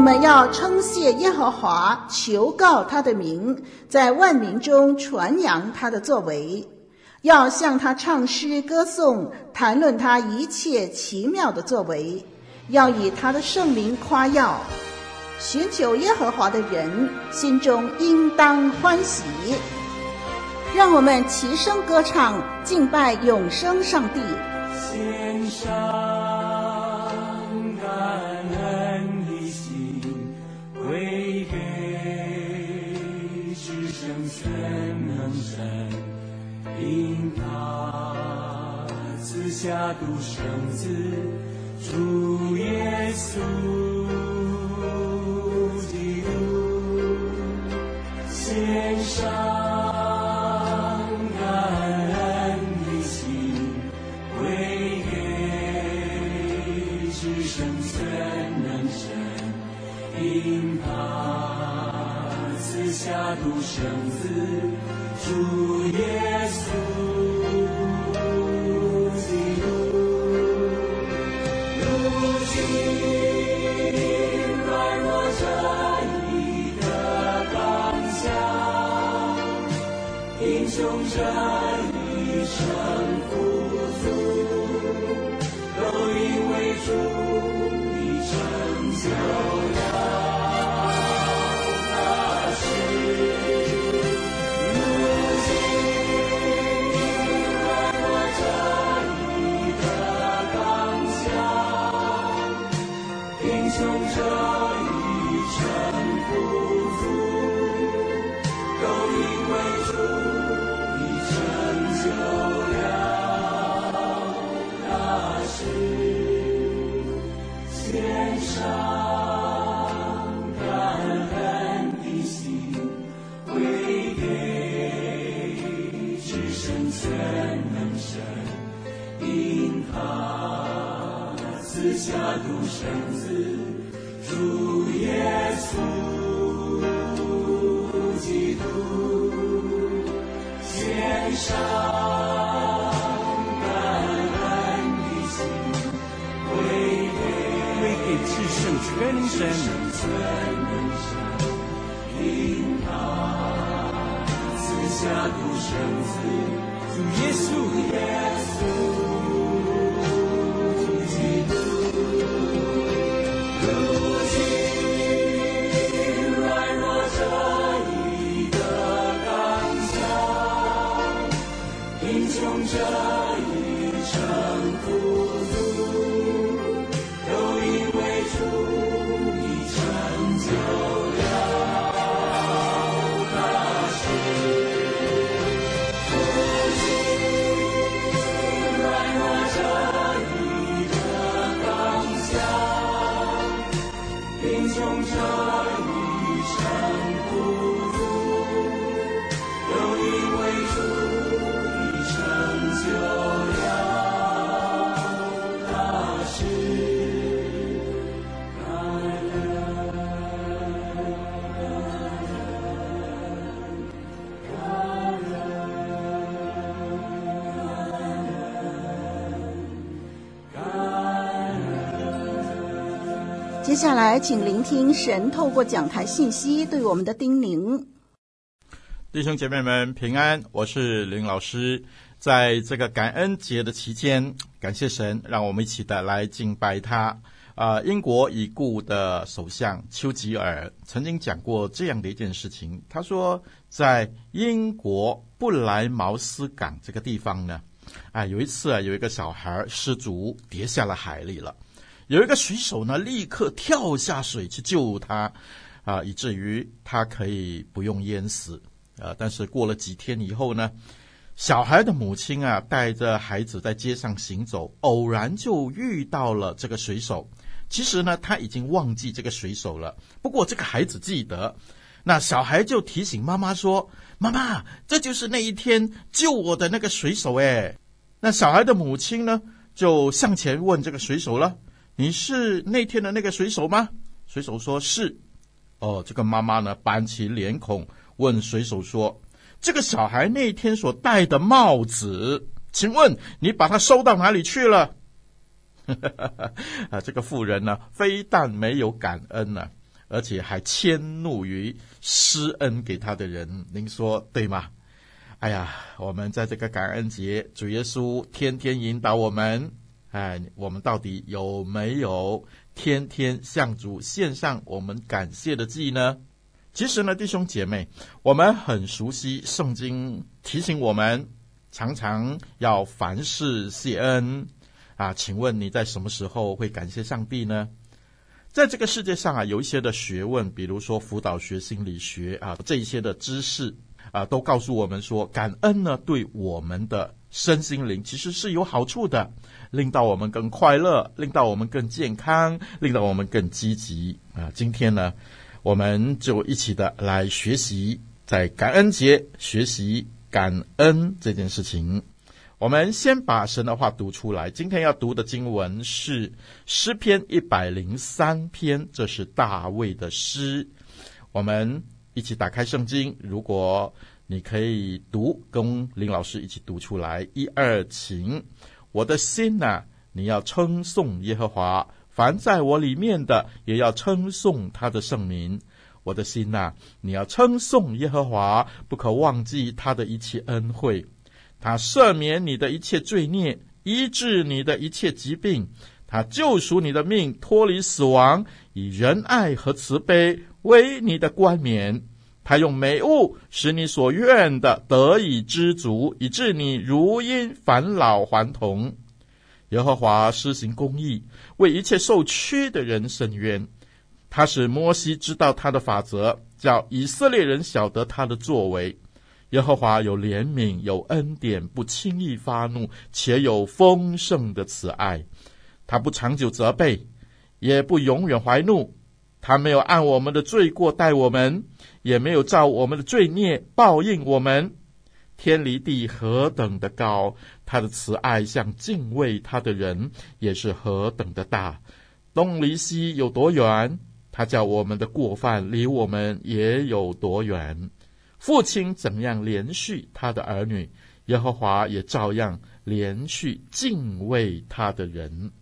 我们要称谢耶和华，求告他的名，在万民中传扬他的作为，要向他唱诗歌颂，谈论他一切奇妙的作为，要以他的圣名夸耀。寻求耶和华的人心中应当欢喜。让我们齐声歌唱，敬拜永生上帝。献上下独生子，主耶稣基督，献上感恩的心，归给至圣全能神，因他。赐下独生子，主耶稣英雄这一生全能神，因他赐下独生子，主。耶稣基督，献上感恩的心，为给已战胜全，全能神，因祂赐下独生子。Jesus, Jesus. 下来，请聆听神透过讲台信息对我们的叮咛。弟兄姐妹们平安，我是林老师。在这个感恩节的期间，感谢神，让我们一起的来敬拜他。啊、英国已故的首相丘吉尔曾经讲过这样的一件事情。他说，在英国布莱茅斯港这个地方呢，啊，有一次啊，有一个小孩失足跌下了海里了。有一个水手呢，立刻跳下水去救他，啊，以至于他可以不用淹死。啊，但是过了几天以后呢，小孩的母亲啊，带着孩子在街上行走，偶然就遇到了这个水手。其实呢，他已经忘记这个水手了。不过这个孩子记得，那小孩就提醒妈妈说：“妈妈，这就是那一天救我的那个水手。”哎，那小孩的母亲呢，就向前问这个水手了：“你是那天的那个水手吗？”水手说：“是。”哦，这个妈妈呢，板起脸孔问水手说。这个小孩那天所戴的帽子，请问你把它收到哪里去了？啊，这个妇人呢，非但没有感恩呢、而且还迁怒于施恩给他的人。您说对吗？哎呀，我们在这个感恩节，主耶稣天天引导我们，哎，我们到底有没有天天向主献上我们感谢的祭呢？其实呢，弟兄姐妹，我们很熟悉圣经提醒我们，常常要凡事谢恩啊。请问你在什么时候会感谢上帝呢？在这个世界上啊，有一些的学问，比如说辅导学、心理学啊，这一些的知识啊，都告诉我们说，感恩呢，对我们的身心灵其实是有好处的，令到我们更快乐，令到我们更健康，令到我们更积极啊。今天呢，我们就一起的来学习，在感恩节学习感恩这件事情。我们先把神的话读出来。今天要读的经文是诗篇一百零三篇，这是大卫的诗。我们一起打开圣经，如果你可以读，跟林老师一起读出来。一二，请，我的心呐、你要称颂耶和华。凡在我里面的，也要称颂他的圣名。我的心呐、你要称颂耶和华，不可忘记他的一切恩惠。他赦免你的一切罪孽，医治你的一切疾病。他救赎你的命，脱离死亡，以仁爱和慈悲为你的冠冕。他用美物使你所愿的得以知足，以致你如因返老还童。耶和华施行公义，为一切受屈的人伸冤。他使摩西知道他的法则，叫以色列人晓得他的作为。耶和华有怜悯，有恩典，不轻易发怒，且有丰盛的慈爱。他不长久责备，也不永远怀怒。他没有按我们的罪过待我们，也没有照我们的罪孽报应我们。天离地何等的高，他的慈爱向敬畏他的人也是何等的大。东离西有多远，他叫我们的过犯离我们也有多远。父亲怎样连续他的儿女，耶和华也照样连续敬畏他的人。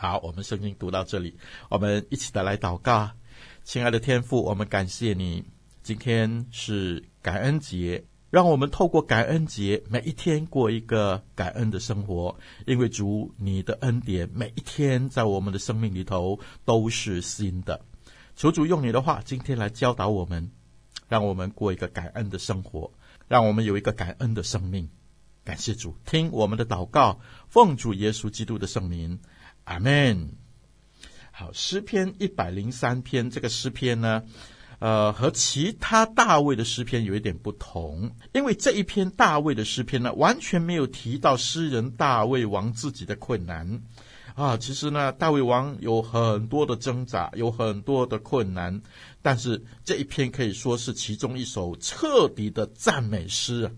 好，我们圣经读到这里，我们一起的来祷告。亲爱的天父，我们感谢你，今天是感恩节。让我们透过感恩节，每一天过一个感恩的生活，因为主你的恩典每一天在我们的生命里头都是新的。求主用你的话今天来教导我们，让我们过一个感恩的生活，让我们有一个感恩的生命。感谢主，听我们的祷告，奉主耶稣基督的圣名，阿门。好，诗篇一百零三篇，这个诗篇呢，呃，和其他大卫的诗篇有一点不同，因为这一篇大卫的诗篇呢，完全没有提到诗人大卫王自己的困难啊。其实呢，大卫王有很多的挣扎，有很多的困难，但是这一篇可以说是其中一首彻底的赞美诗啊。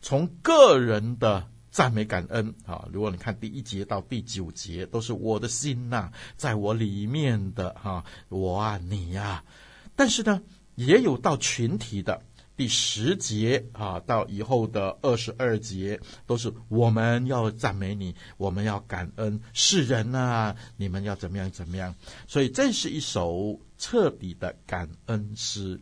从个人的赞美感恩啊，如果你看第一节到第九节，都是我的心呐、在我里面的哈、我啊，你呀、但是呢，也有到群体的第十节啊，到以后的二十二节，都是我们要赞美你，我们要感恩世人啊，你们要怎么样怎么样。所以这是一首彻底的感恩诗。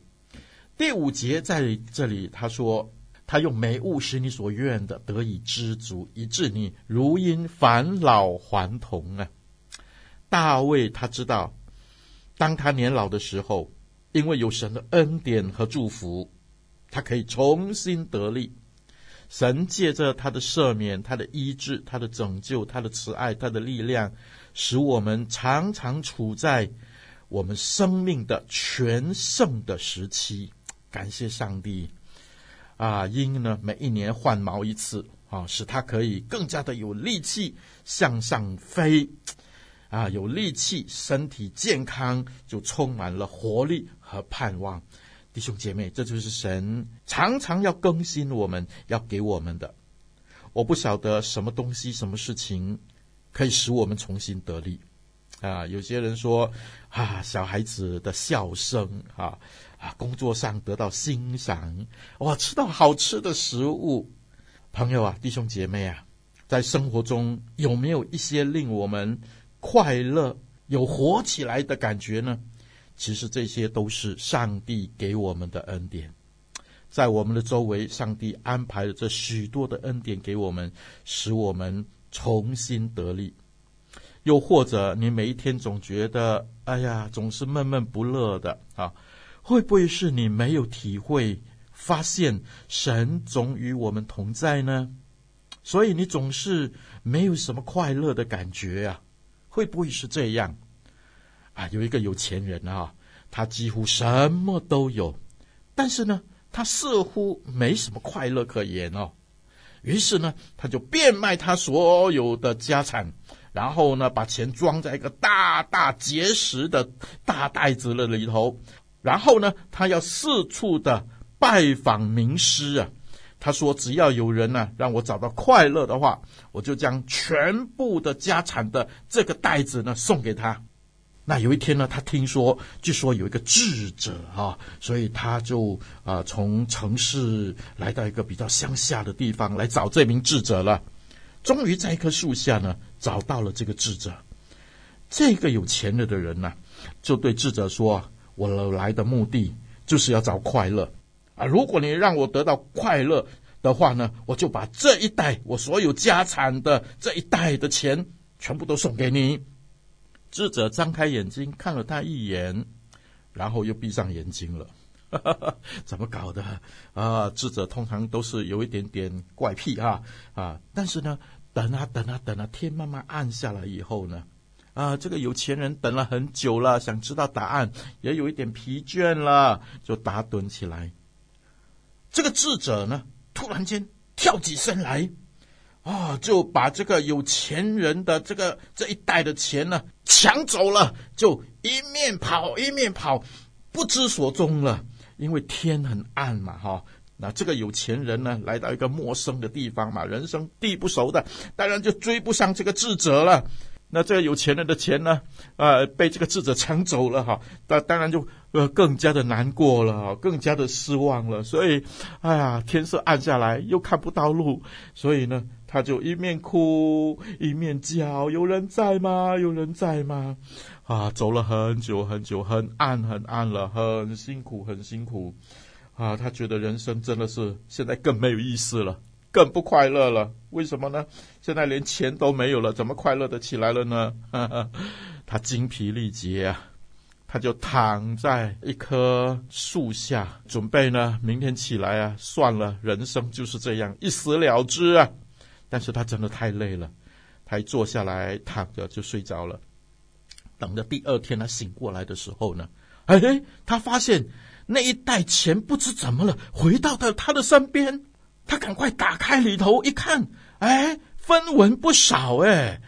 第五节在这里，他说他用美物使你所愿的得以知足，以致你如因返老还童啊。大卫他知道，当他年老的时候。因为有神的恩典和祝福，他可以重新得力。神借着他的赦免、他的医治、他的拯救、他的慈爱、他的力量，使我们常常处在我们生命的全盛的时期。感谢上帝啊，鹰呢每一年换毛一次啊，使它可以更加的有力气向上飞，啊，有力气，身体健康，就充满了活力和盼望。弟兄姐妹，这就是神常常要更新我们要给我们的。我不晓得什么东西、什么事情可以使我们重新得力啊！有些人说啊，小孩子的笑声啊啊，工作上得到欣赏，哇，吃到好吃的食物。朋友啊，弟兄姐妹啊，在生活中有没有一些令我们快乐、有活起来的感觉呢？其实这些都是上帝给我们的恩典。在我们的周围，上帝安排了这许多的恩典给我们，使我们重新得力。又或者，你每一天总觉得，哎呀，总是闷闷不乐的啊，会不会是你没有体会、发现神总与我们同在呢？所以你总是没有什么快乐的感觉啊？会不会是这样？啊，有一个有钱人啊，他几乎什么都有，但是呢，他似乎没什么快乐可言哦，于是呢，他就变卖他所有的家产，然后呢，把钱装在一个大大结实的大袋子的里头，然后呢，他要四处的拜访名师啊。他说：“只要有人呢，让我找到快乐的话，我就将全部的家产的这个袋子呢送给他。”那有一天呢，他听说，据说有一个智者啊，所以他就啊从城市来到一个比较乡下的地方来找这名智者了。终于在一棵树下呢找到了这个智者。这个有钱了的人呢，就对智者说：“我来的目的就是要找快乐啊！如果你让我得到快乐的话呢，我就把这一袋我所有家产的这一袋的钱全部都送给你。”智者张开眼睛看了他一眼，然后又闭上眼睛了。怎么搞的啊？智者通常都是有一点点怪癖啊啊！但是呢，等啊等啊等啊，天慢慢暗下来以后呢，啊，这个有钱人等了很久了，想知道答案，也有一点疲倦了，就打盹起来。这个智者呢，突然间跳起身来。啊、就把这个有钱人的这个这一袋的钱呢抢走了，就一面跑一面跑，不知所踪了。因为天很暗嘛，哈、那这个有钱人呢，来到一个陌生的地方嘛，人生地不熟的，当然就追不上这个智者了。那这个有钱人的钱呢，呃，被这个智者抢走了，哈。那当然就呃更加的难过了，更加的失望了。所以，哎呀，天色暗下来，又看不到路，所以呢。他就一面哭一面叫：“有人在吗？有人在吗？”啊，走了很久很久，很暗很暗了，很辛苦很辛苦。啊，他觉得人生真的是现在更没有意思了，更不快乐了。为什么呢？现在连钱都没有了，怎么快乐的起来了呢？哈哈，他精疲力竭啊，他就躺在一棵树下，准备呢，明天起来啊，算了，人生就是这样，一死了之啊。但是他真的太累了，他一坐下来躺着就睡着了。等着第二天他醒过来的时候呢，哎，他发现那一袋钱不知怎么了，回到了他的身边。他赶快打开里头一看，哎，分文不少哎。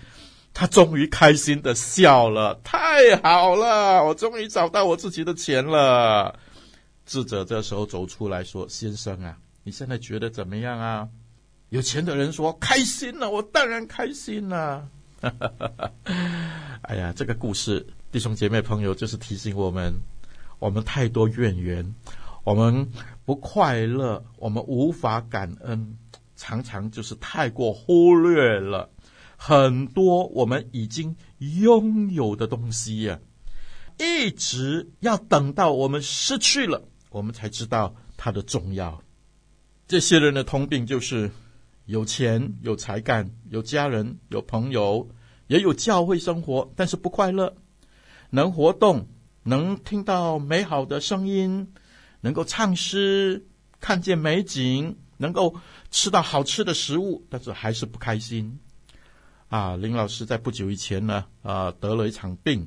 他终于开心的笑了，太好了，我终于找到我自己的钱了。智者这时候走出来说：“先生啊，你现在觉得怎么样啊？”有钱的人说：“开心了，我当然开心了。”哎呀，这个故事，弟兄姐妹朋友，就是提醒我们：我们太多怨言，我们不快乐，我们无法感恩，常常就是太过忽略了很多我们已经拥有的东西呀。一直要等到我们失去了，我们才知道它的重要。这些人的通病就是。有钱、有才干、有家人、有朋友，也有教会生活，但是不快乐。能活动，能听到美好的声音，能够唱诗，看见美景，能够吃到好吃的食物，但是还是不开心。啊，林老师在不久以前呢，啊，得了一场病，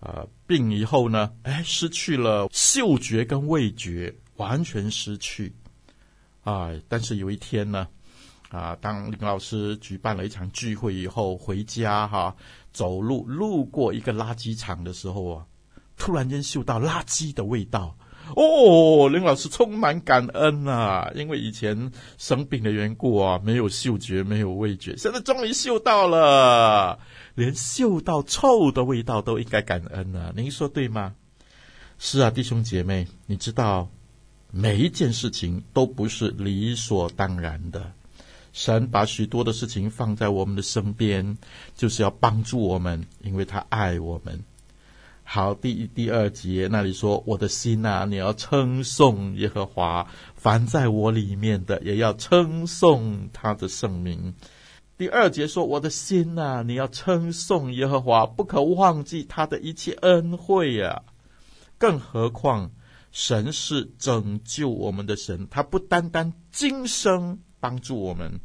啊，病以后呢，哎，失去了嗅觉跟味觉，完全失去。啊，但是有一天呢，啊，当林老师举办了一场聚会以后回家哈、走路路过一个垃圾场的时候啊，突然间嗅到垃圾的味道。哦，林老师充满感恩啊，因为以前生病的缘故啊，没有嗅觉，没有味觉，现在终于嗅到了，连嗅到臭的味道都应该感恩啊。您说对吗？是啊，弟兄姐妹，你知道，每一件事情都不是理所当然的。神把许多的事情放在我们的身边，就是要帮助我们，因为他爱我们。好，第一第二节那里说：“我的心啊，你要称颂耶和华；凡在我里面的，也要称颂他的圣名。”第二节说：“我的心啊，你要称颂耶和华，不可忘记他的一切恩惠呀、啊。更何况，神是拯救我们的神，他不单单今生帮助我们，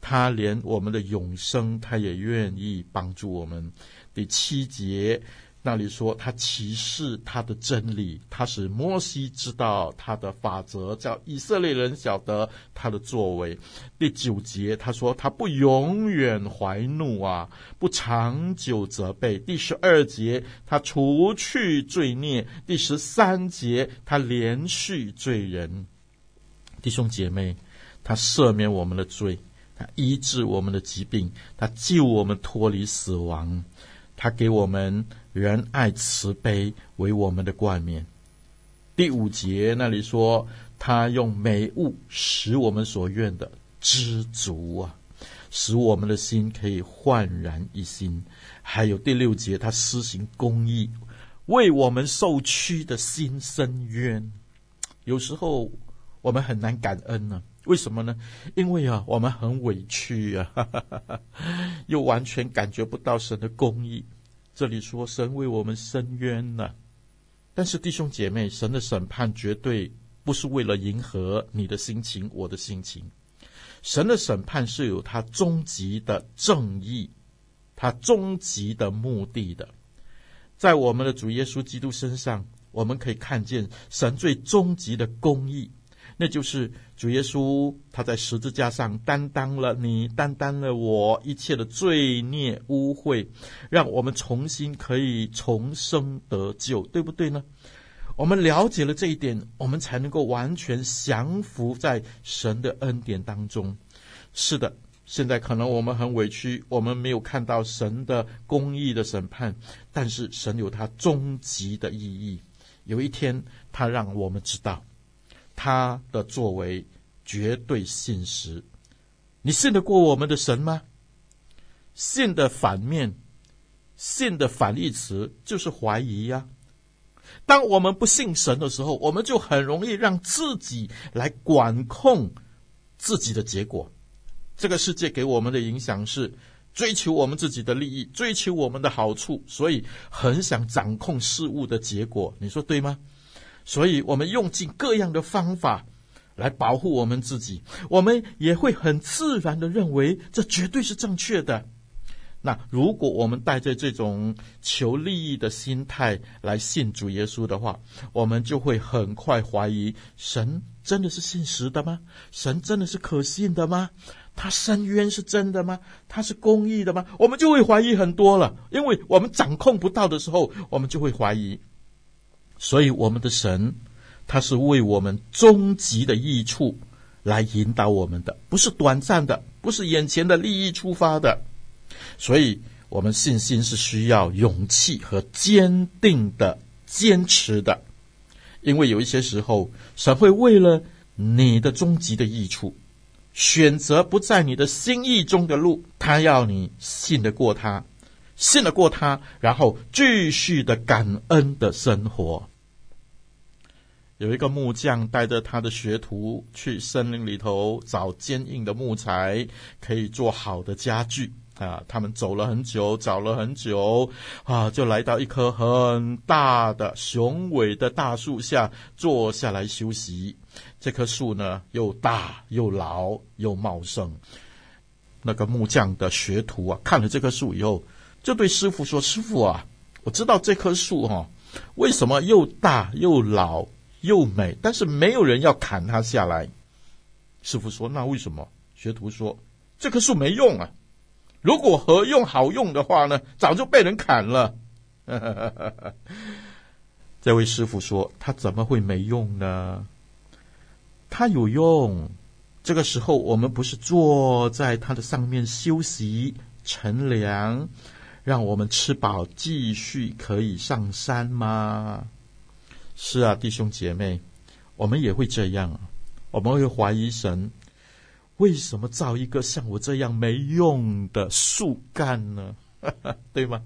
他连我们的永生，他也愿意帮助我们。”第七节。那里说，他启示他的真理，他使摩西知道他的法则，叫以色列人晓得他的作为。第九节，他说他不永远怀怒啊，不长久责备。第十二节，他除去罪孽。第十三节，他怜恤罪人。弟兄姐妹，他赦免我们的罪，他医治我们的疾病，他救我们脱离死亡。他给我们仁爱慈悲为我们的冠冕。第五节那里说，他用美物使我们所愿的知足啊，使我们的心可以焕然一新。还有第六节，他施行公义，为我们受屈的心伸冤。有时候我们很难感恩呢、为什么呢？因为啊，我们很委屈啊，哈哈哈，又完全感觉不到神的公义。这里说神为我们伸冤呢，但是弟兄姐妹，神的审判绝对不是为了迎合你的心情、我的心情。神的审判是有他终极的正义，他终极的目的的。在我们的主耶稣基督身上，我们可以看见神最终极的公义。那就是主耶稣，他在十字架上担当了你，担当了我一切的罪孽污秽，让我们重新可以重生得救，对不对呢？我们了解了这一点，我们才能够完全降服在神的恩典当中。是的，现在可能我们很委屈，我们没有看到神的公义的审判，但是神有他终极的意义。有一天，他让我们知道。他的作为绝对信实，你信得过我们的神吗？信的反面，信的反义词就是怀疑呀。当我们不信神的时候，我们就很容易让自己来管控自己的结果。这个世界给我们的影响是追求我们自己的利益，追求我们的好处，所以很想掌控事物的结果。你说对吗？所以，我们用尽各样的方法来保护我们自己，我们也会很自然的认为这绝对是正确的。那如果我们带着这种求利益的心态来信主耶稣的话，我们就会很快怀疑神真的是信实的吗？神真的是可信的吗？他伸冤是真的吗？他是公义的吗？我们就会怀疑很多了，因为我们掌控不到的时候，我们就会怀疑。所以，我们的神，他是为我们终极的益处来引导我们的，不是短暂的，不是眼前的利益出发的。所以，我们信心是需要勇气和坚定的坚持的，因为有一些时候，神会为了你的终极的益处，选择不在你的心意中的路，他要你信得过他。信得过他，然后继续的感恩的生活。有一个木匠带着他的学徒去森林里头找坚硬的木材，可以做好的家具啊。他们走了很久，找了很久啊，就来到一棵很大的雄伟的大树下，坐下来休息。这棵树呢，又大又老又茂盛。那个木匠的学徒啊，看了这棵树以后。就对师傅说：“师傅啊，我知道这棵树哈，为什么又大又老又美，但是没有人要砍它下来。师傅说：“那为什么？”学徒说：“这棵树没用啊，如果合用好用的话呢，早就被人砍了。”这位师傅说：“他怎么会没用呢？他有用。这个时候，我们不是坐在它的上面休息、乘凉，让我们吃饱，继续可以上山吗？”是啊，弟兄姐妹，我们也会这样，我们会怀疑神，为什么造一个像我这样没用的树干呢？对吗？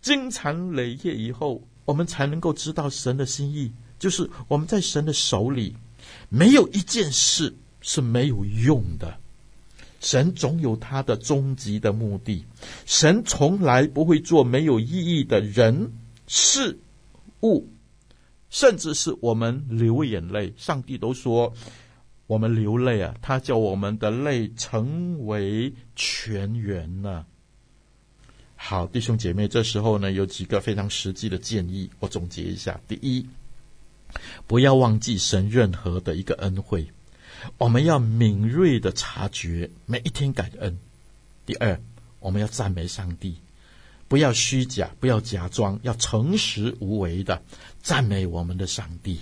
经常累业以后，我们才能够知道神的心意，就是我们在神的手里，没有一件事是没有用的。神总有他的终极的目的，神从来不会做没有意义的人事物。甚至是我们流眼泪，上帝都说我们流泪啊，他叫我们的泪成为泉源呢。好，弟兄姐妹，这时候呢，有几个非常实际的建议，我总结一下：第一，不要忘记神任何的一个恩惠，我们要敏锐的察觉，每一天感恩；第二，我们要赞美上帝。不要虚假，不要假装，要诚实无为的赞美我们的上帝，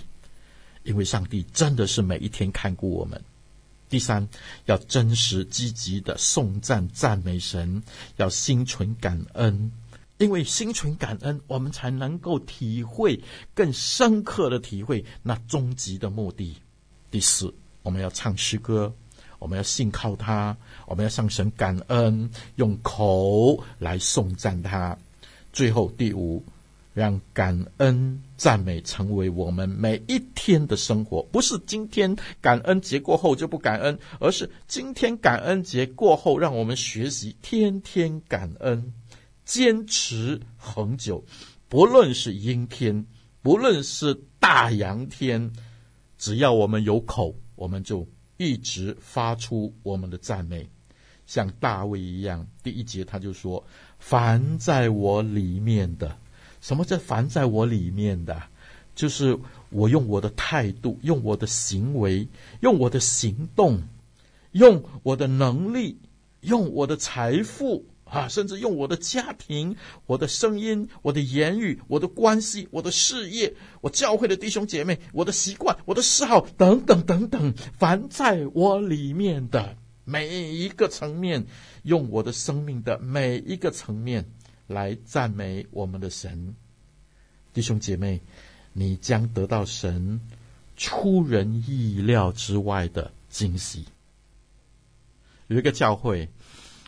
因为上帝真的是每一天看顾我们。第三，要真实积极的颂赞赞美神，要心存感恩，因为心存感恩，我们才能够体会更深刻的体会那终极的目的。第四，我们要唱诗歌。我们要信靠他，我们要向神感恩，用口来颂赞他。最后第五，让感恩赞美成为我们每一天的生活，不是今天感恩节过后就不感恩，而是今天感恩节过后，让我们学习天天感恩，坚持恒久。不论是阴天，不论是大阳天，只要我们有口，我们就。一直发出我们的赞美，像大卫一样。第一节他就说：“凡在我里面的，什么叫凡在我里面的？就是我用我的态度，用我的行为，用我的行动，用我的能力，用我的财富。”啊，甚至用我的家庭、我的声音、我的言语、我的关系、我的事业、我教会的弟兄姐妹、我的习惯、我的嗜好等等等等，凡在我里面的每一个层面，用我的生命的每一个层面来赞美我们的神。弟兄姐妹，你将得到神出人意料之外的惊喜。有一个教会。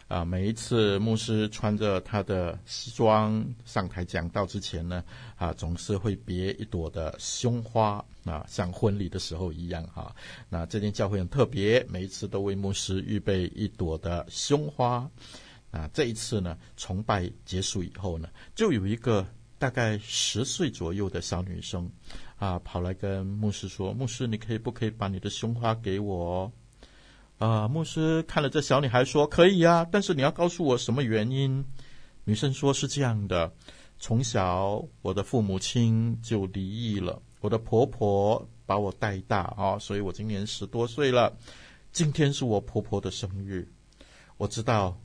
啊，每一次牧师穿着他的西装上台讲道之前呢，啊，总是会别一朵的胸花啊，像婚礼的时候一样哈。那这间教会很特别，每一次都为牧师预备一朵的胸花。啊，这一次呢，崇拜结束以后呢，就有一个大概十岁左右的小女生啊，跑来跟牧师说：“牧师，你可以不可以把你的胸花给我？”啊，牧师看了这小女孩说：“可以呀，但是你要告诉我什么原因。”女生说：“是这样的，从小我的父母亲就离异了，我的婆婆把我带大啊，所以我今年十多岁了。今天是我婆婆的生日，我知道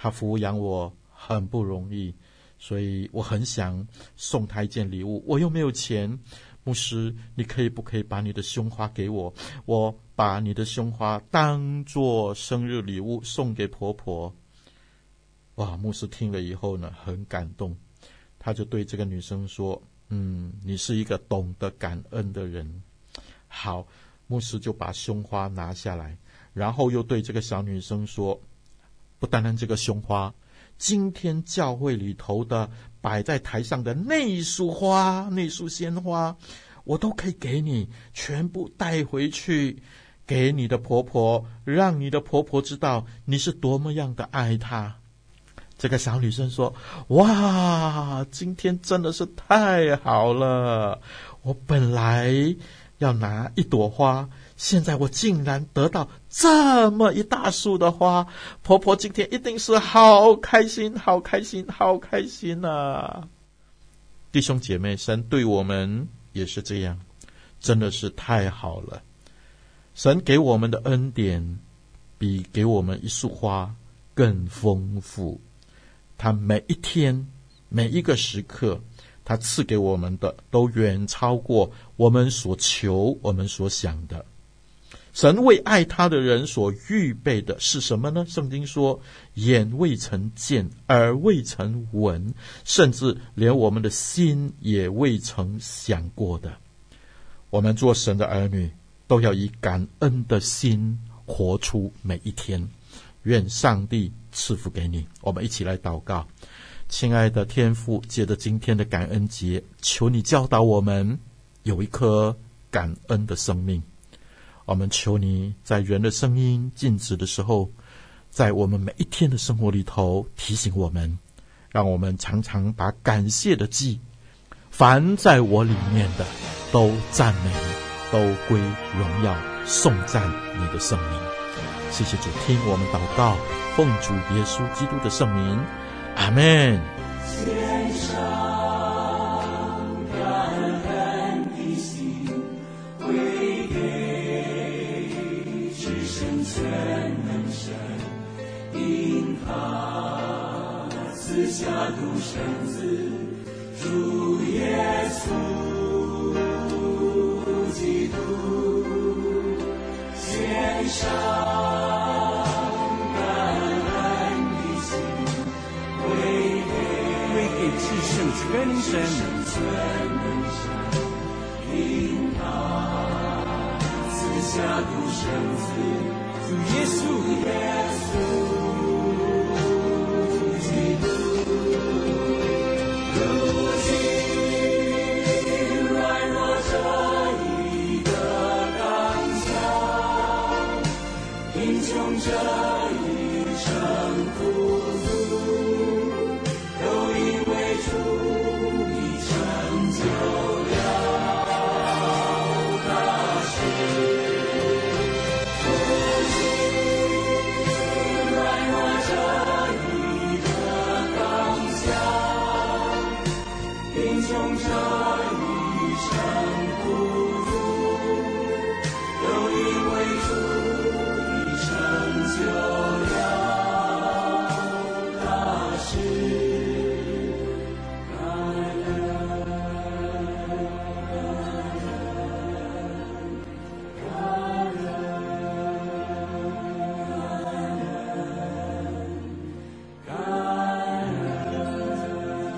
他抚养我很不容易，所以我很想送他一件礼物，我又没有钱。”牧师，你可以不可以把你的胸花给我？我把你的胸花当做生日礼物送给婆婆。哇！牧师听了以后呢，很感动，他就对这个女生说：“嗯，你是一个懂得感恩的人。”好，牧师就把胸花拿下来，然后又对这个小女生说：“不单单这个胸花。”今天教会里头的摆在台上的那一束花，那束鲜花，我都可以给你，全部带回去给你的婆婆，让你的婆婆知道你是多么样的爱她。这个小女生说：“哇，今天真的是太好了！我本来要拿一朵花。”现在我竟然得到这么一大束的花，婆婆今天一定是好开心，好开心，好开心啊！弟兄姐妹，神对我们也是这样，真的是太好了。神给我们的恩典，比给我们一束花更丰富。他每一天、每一个时刻，他赐给我们的，都远超过我们所求、我们所想的。神为爱他的人所预备的是什么呢？圣经说：“眼未曾见，耳未曾闻，甚至连我们的心也未曾想过的。”我们做神的儿女，都要以感恩的心活出每一天。愿上帝赐福给你。我们一起来祷告，亲爱的天父，借着今天的感恩节，求你教导我们有一颗感恩的生命。我们求你在人的声音静止的时候，在我们每一天的生活里头提醒我们，让我们常常把感谢的记，凡在我里面的都赞美，都归荣耀颂赞你的圣名。谢谢主，听我们祷告，奉主耶稣基督的圣名，阿门。下独生子，主耶稣基督，献上感恩的心，归给归给至圣全能神，下独生子，主耶稣，